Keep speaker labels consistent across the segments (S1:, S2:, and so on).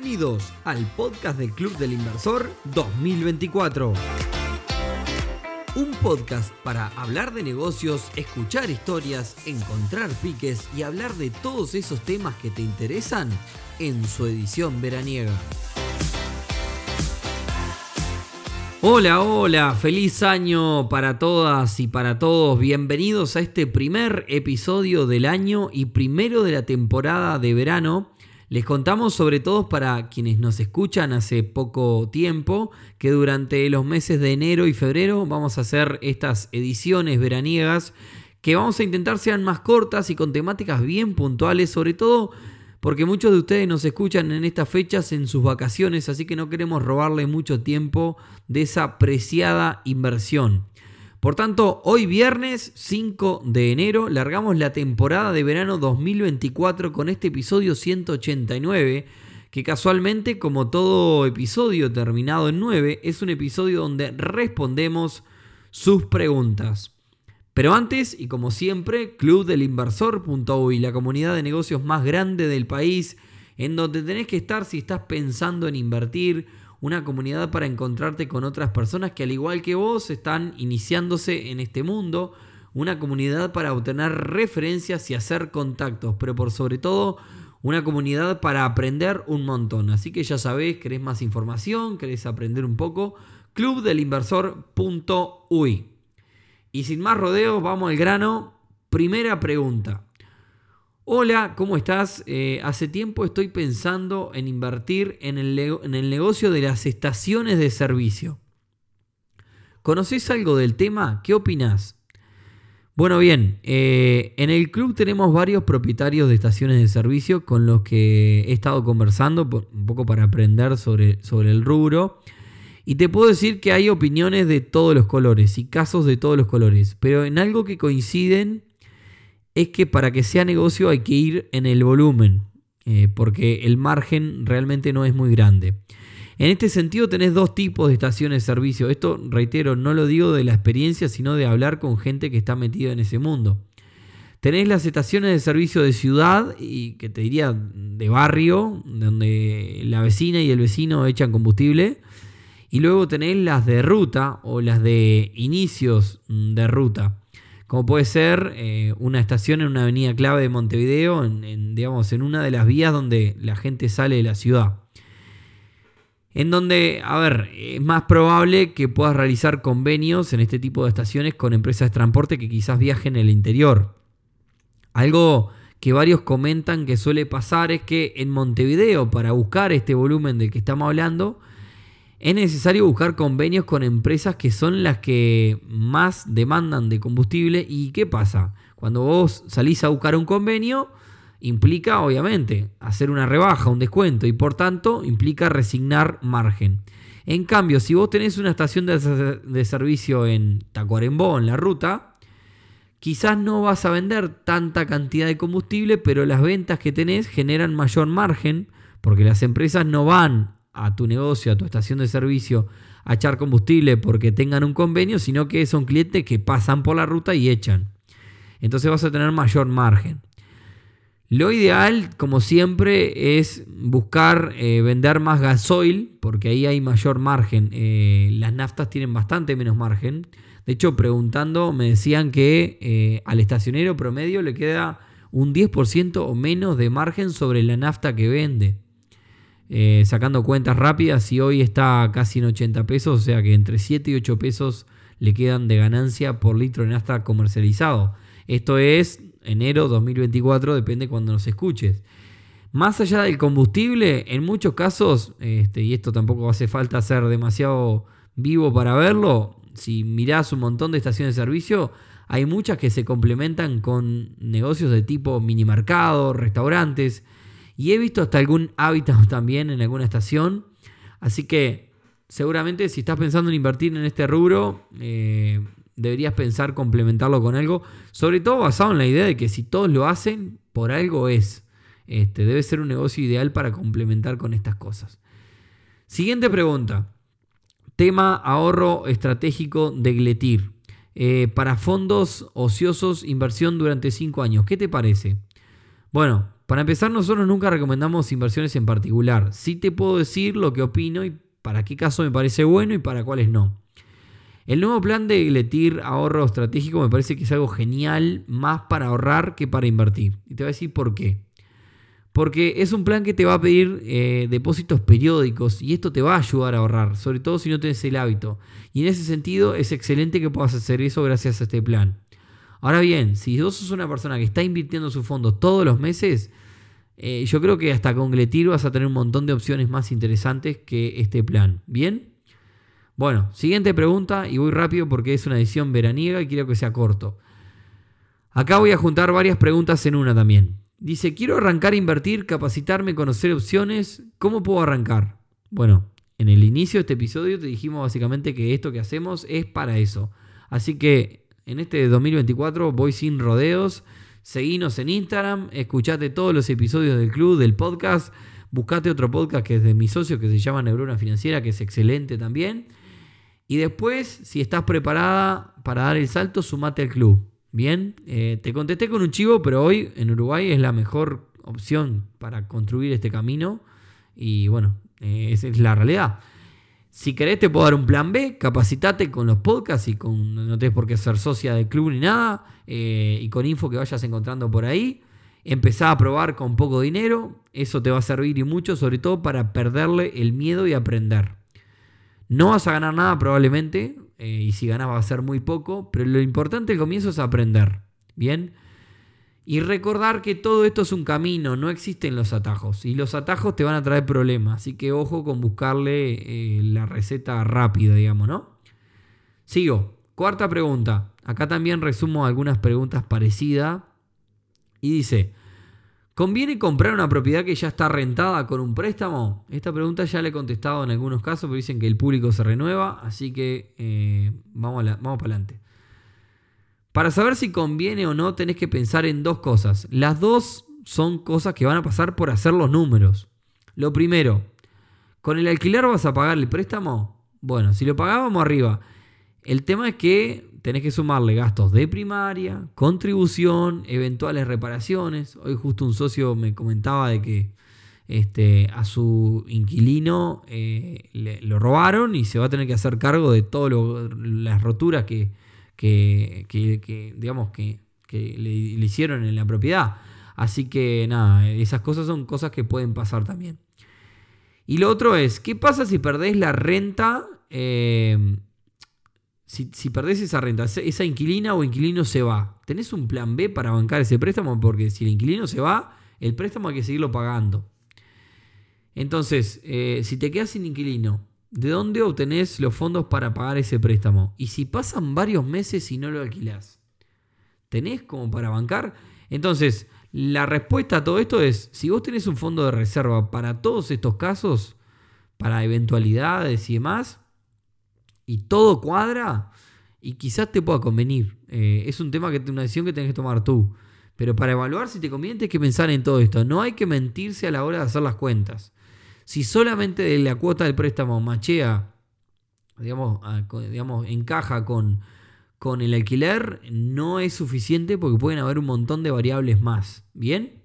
S1: Bienvenidos al podcast del Club del Inversor 2024. Un podcast para hablar de negocios, escuchar historias, encontrar piques y hablar de todos esos temas que te interesan en su edición veraniega. Hola, hola, feliz año para todas y para todos. Bienvenidos a este primer episodio del año y primero de la temporada de verano les contamos sobre todo para quienes nos escuchan hace poco tiempo que durante los meses de enero y febrero vamos a hacer estas ediciones veraniegas que vamos a intentar sean más cortas y con temáticas bien puntuales, sobre todo porque muchos de ustedes nos escuchan en estas fechas en sus vacaciones, así que no queremos robarle mucho tiempo de esa preciada inversión. Por tanto, hoy viernes 5 de enero largamos la temporada de verano 2024 con este episodio 189, que casualmente, como todo episodio terminado en 9, es un episodio donde respondemos sus preguntas. Pero antes, y como siempre, clubdelinversor.uy, la comunidad de negocios más grande del país, en donde tenés que estar si estás pensando en invertir una comunidad para encontrarte con otras personas que al igual que vos están iniciándose en este mundo, una comunidad para obtener referencias y hacer contactos, pero por sobre todo una comunidad para aprender un montón. Así que ya sabés, querés más información, querés aprender un poco, clubdelinversor.uy. Y sin más rodeos, vamos al grano. Primera pregunta. Hola, ¿cómo estás? Eh, hace tiempo estoy pensando en invertir en el, negocio de las estaciones de servicio. ¿Conoces algo del tema? ¿Qué opinas? Bueno, bien, eh, en el club tenemos varios propietarios de estaciones de servicio con los que he estado conversando un poco para aprender sobre, sobre el rubro. Y te puedo decir que hay opiniones de todos los colores y casos de todos los colores, pero en algo que coinciden es que para que sea negocio hay que ir en el volumen, eh, porque el margen realmente no es muy grande. En este sentido tenés dos tipos de estaciones de servicio. Esto, reitero, no lo digo de la experiencia, sino de hablar con gente que está metida en ese mundo. Tenés las estaciones de servicio de ciudad y que te diría de barrio, donde la vecina y el vecino echan combustible. Y luego tenés las de ruta o las de inicios de ruta como puede ser eh, una estación en una avenida clave de Montevideo, digamos, en una de las vías donde la gente sale de la ciudad. En donde, a ver, es más probable que puedas realizar convenios en este tipo de estaciones con empresas de transporte que quizás viajen en el interior. Algo que varios comentan que suele pasar es que en Montevideo, para buscar este volumen del que estamos hablando, es necesario buscar convenios con empresas que son las que más demandan de combustible. ¿Y qué pasa? Cuando vos salís a buscar un convenio, implica obviamente hacer una rebaja, un descuento y por tanto implica resignar margen. En cambio, si vos tenés una estación de, servicio en Tacuarembó, en la ruta, quizás no vas a vender tanta cantidad de combustible, pero las ventas que tenés generan mayor margen porque las empresas no van a tu negocio, a tu estación de servicio, a echar combustible porque tengan un convenio, sino que son clientes que pasan por la ruta y echan. Entonces vas a tener mayor margen. Lo ideal, como siempre, es buscar eh, vender más gasoil, porque ahí hay mayor margen. Eh, las naftas tienen bastante menos margen. De hecho, preguntando, me decían que eh, al estacionero promedio le queda un 10% o menos de margen sobre la nafta que vende. Eh, sacando cuentas rápidas, y hoy está casi en 80 pesos, o sea que entre 7 y 8 pesos le quedan de ganancia por litro de nafta comercializado. Esto es enero 2024, depende cuando nos escuches. Más allá del combustible, en muchos casos, este, y esto tampoco hace falta ser demasiado vivo para verlo, si mirás un montón de estaciones de servicio, hay muchas que se complementan con negocios de tipo minimercado, restaurantes, y he visto hasta algún hábitat también en alguna estación. Así que seguramente si estás pensando en invertir en este rubro, eh, deberías pensar complementarlo con algo. Sobre todo basado en la idea de que si todos lo hacen, por algo es. Este, debe ser un negocio ideal para complementar con estas cosas. Siguiente pregunta. Tema ahorro estratégico de Gletir. Eh, para fondos ociosos, inversión durante 5 años. ¿Qué te parece? Bueno, para empezar, nosotros nunca recomendamos inversiones en particular. Sí te puedo decir lo que opino y para qué caso me parece bueno y para cuáles no. El nuevo plan de Letir Ahorro Estratégico me parece que es algo genial, más para ahorrar que para invertir. Y te voy a decir por qué. Porque es un plan que te va a pedir eh, depósitos periódicos y esto te va a ayudar a ahorrar, sobre todo si no tienes el hábito. Y en ese sentido es excelente que puedas hacer eso gracias a este plan. Ahora bien, si vos sos una persona que está invirtiendo sus fondos todos los meses, eh, yo creo que hasta con Gletir vas a tener un montón de opciones más interesantes que este plan. ¿Bien? Bueno, siguiente pregunta y voy rápido porque es una edición veraniega y quiero que sea corto. Acá voy a juntar varias preguntas en una también. Dice, quiero arrancar a invertir, capacitarme, conocer opciones. ¿Cómo puedo arrancar? Bueno, en el inicio de este episodio te dijimos básicamente que esto que hacemos es para eso. Así que en este 2024 voy sin rodeos. Seguinos en Instagram, escuchate todos los episodios del club, del podcast. Buscate otro podcast que es de mi socio que se llama Neurona Financiera, que es excelente también. Y después, si estás preparada para dar el salto, sumate al club. Bien, eh, te contesté con un chivo, pero hoy en Uruguay es la mejor opción para construir este camino. Y bueno, eh, esa es la realidad. Si querés te puedo dar un plan B, capacitate con los podcasts y con, no tenés por qué ser socia del club ni nada, eh, y con info que vayas encontrando por ahí. Empezá a probar con poco dinero, eso te va a servir y mucho, sobre todo para perderle el miedo y aprender. No vas a ganar nada probablemente, eh, y si ganas va a ser muy poco, pero lo importante al comienzo es aprender. Bien. Y recordar que todo esto es un camino, no existen los atajos. Y los atajos te van a traer problemas. Así que ojo con buscarle eh, la receta rápida, digamos, ¿no? Sigo. Cuarta pregunta. Acá también resumo algunas preguntas parecidas. Y dice, ¿Conviene comprar una propiedad que ya está rentada con un préstamo? Esta pregunta ya la he contestado en algunos casos, pero dicen que el público se renueva, así que eh, vamos, vamos para adelante. Para saber si conviene o no, tenés que pensar en dos cosas. Las dos son cosas que van a pasar por hacer los números. Lo primero, ¿con el alquiler vas a pagar el préstamo? Bueno, si lo pagábamos arriba. El tema es que tenés que sumarle gastos de primaria, contribución, eventuales reparaciones. Hoy justo un socio me comentaba de que este, a su inquilino eh, le, lo robaron y se va a tener que hacer cargo de todas las roturas que, digamos, que, le, hicieron en la propiedad. Así que nada, esas cosas son cosas que pueden pasar también. Y lo otro es, ¿qué pasa si perdés la renta? Eh, si, perdés esa renta, esa inquilina o inquilino se va, ¿tenés un plan B para bancar ese préstamo? Porque si el inquilino se va, el préstamo hay que seguirlo pagando. Entonces, eh, si te quedas sin inquilino, ¿de dónde obtenés los fondos para pagar ese préstamo? Y si pasan varios meses y no lo alquilás, ¿tenés como para bancar? Entonces, la respuesta a todo esto es, si vos tenés un fondo de reserva para todos estos casos, para eventualidades y demás, y todo cuadra y quizás te pueda convenir. Eh, es un tema que una decisión que tenés que tomar tú. Pero para evaluar si te conviene tienes que pensar en todo esto. No hay que mentirse a la hora de hacer las cuentas. Si solamente la cuota del préstamo machea, digamos, encaja con, con el alquiler, no es suficiente porque pueden haber un montón de variables más. ¿Bien?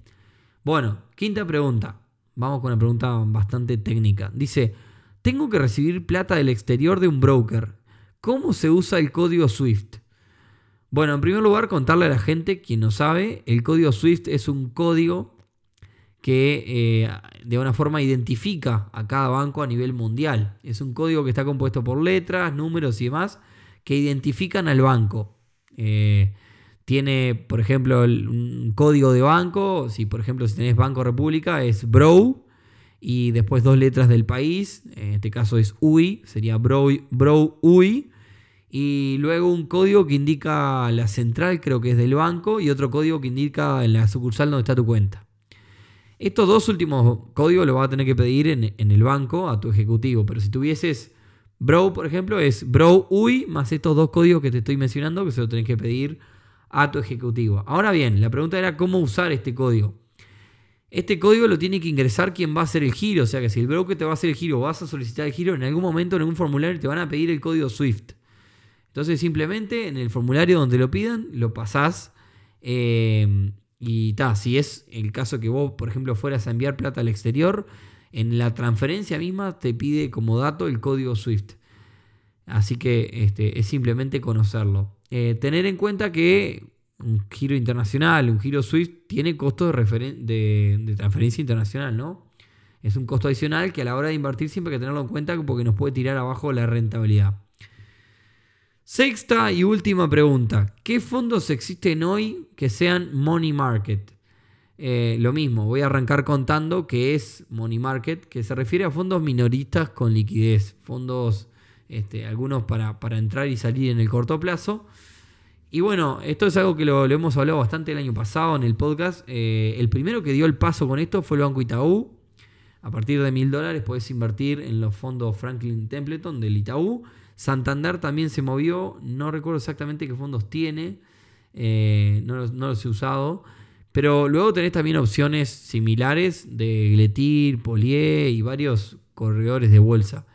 S1: Bueno, quinta pregunta. Vamos con una pregunta bastante técnica. Dice, tengo que recibir plata del exterior de un broker. ¿Cómo se usa el código SWIFT? Bueno, en primer lugar, contarle a la gente, quien no sabe, el código SWIFT es un código que eh, de una forma identifica a cada banco a nivel mundial. Es un código que está compuesto por letras, números y demás que identifican al banco. Eh, tiene, por ejemplo, un código de banco. Si, por ejemplo, si tenés Banco República, es BROW y después dos letras del país, en este caso es UI, sería Bro, bro UI, y luego un código que indica la central, creo que es del banco, y otro código que indica la sucursal donde está tu cuenta. Estos dos últimos códigos los vas a tener que pedir en, el banco a tu ejecutivo, pero si tuvieses Bro, por ejemplo, es Bro UI más estos dos códigos que te estoy mencionando, que se lo tenés que pedir a tu ejecutivo. Ahora bien, la pregunta era cómo usar este código. Este código lo tiene que ingresar quien va a hacer el giro. O sea que si el broker te va a hacer el giro vas a solicitar el giro, en algún momento en algún formulario te van a pedir el código SWIFT. Entonces simplemente en el formulario donde lo pidan, lo pasás eh, Y ta, si es el caso que vos, por ejemplo, fueras a enviar plata al exterior, en la transferencia misma te pide como dato el código SWIFT. Así que este, es simplemente conocerlo. Eh, tener en cuenta que un giro internacional, un giro SWIFT, tiene costo de, de, transferencia internacional, ¿no? Es un costo adicional que a la hora de invertir siempre hay que tenerlo en cuenta porque nos puede tirar abajo la rentabilidad. Sexta y última pregunta. ¿Qué fondos existen hoy que sean money market? Eh, lo mismo, voy a arrancar contando que es money market, que se refiere a fondos minoristas con liquidez, fondos, este, algunos para, entrar y salir en el corto plazo. Y bueno, esto es algo que lo, hemos hablado bastante el año pasado en el podcast. Eh, el primero que dio el paso con esto fue el Banco Itaú. A partir de mil dólares puedes invertir en los fondos Franklin Templeton del Itaú. Santander también se movió, no recuerdo exactamente qué fondos tiene, eh, no, los he usado. Pero luego tenés también opciones similares de Gletir, Polier y varios corredores de bolsa.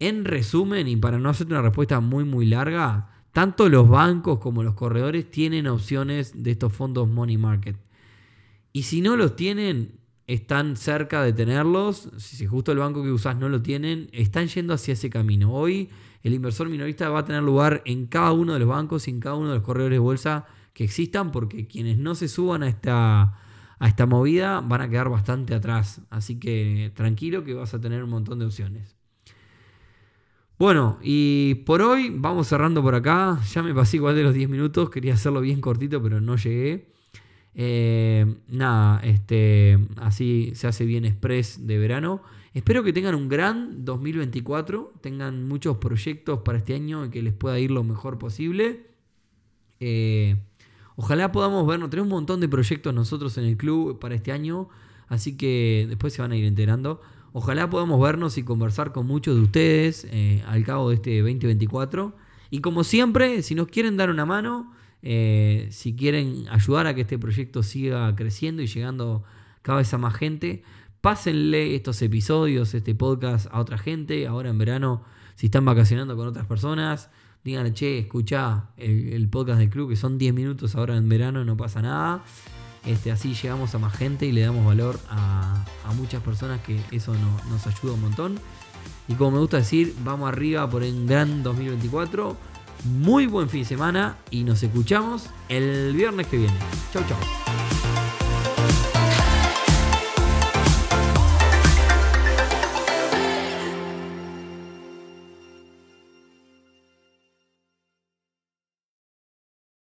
S1: En resumen, y para no hacerte una respuesta muy muy larga, tanto los bancos como los corredores tienen opciones de estos fondos money market. Y si no los tienen, están cerca de tenerlos. Si justo el banco que usás no lo tienen, están yendo hacia ese camino. Hoy el inversor minorista va a tener lugar en cada uno de los bancos y en cada uno de los corredores de bolsa que existan, porque quienes no se suban a esta, a esta movida van a quedar bastante atrás. Así que tranquilo que vas a tener un montón de opciones. Bueno, y por hoy vamos cerrando por acá. Ya me pasé igual de los 10 minutos. Quería hacerlo bien cortito, pero no llegué. Eh, nada, este, así se hace bien express de verano. Espero que tengan un gran 2024, tengan muchos proyectos para este año y que les pueda ir lo mejor posible. Eh, ojalá podamos vernos, tenemos un montón de proyectos nosotros en el club para este año, así que después se van a ir enterando. Ojalá podamos vernos y conversar con muchos de ustedes eh, al cabo de este 2024. Y como siempre, si nos quieren dar una mano, eh, si quieren ayudar a que este proyecto siga creciendo y llegando cada vez a más gente, pásenle estos episodios, este podcast a otra gente. Ahora en verano, si están vacacionando con otras personas, díganle, che, escucha el, podcast del club, que son 10 minutos ahora en verano, no pasa nada. Este, así llegamos a más gente y le damos valor a, muchas personas que eso nos ayuda un montón. Y como me gusta decir, vamos arriba por el gran 2024. Muy buen fin de semana y nos escuchamos el viernes que viene. Chau, chau.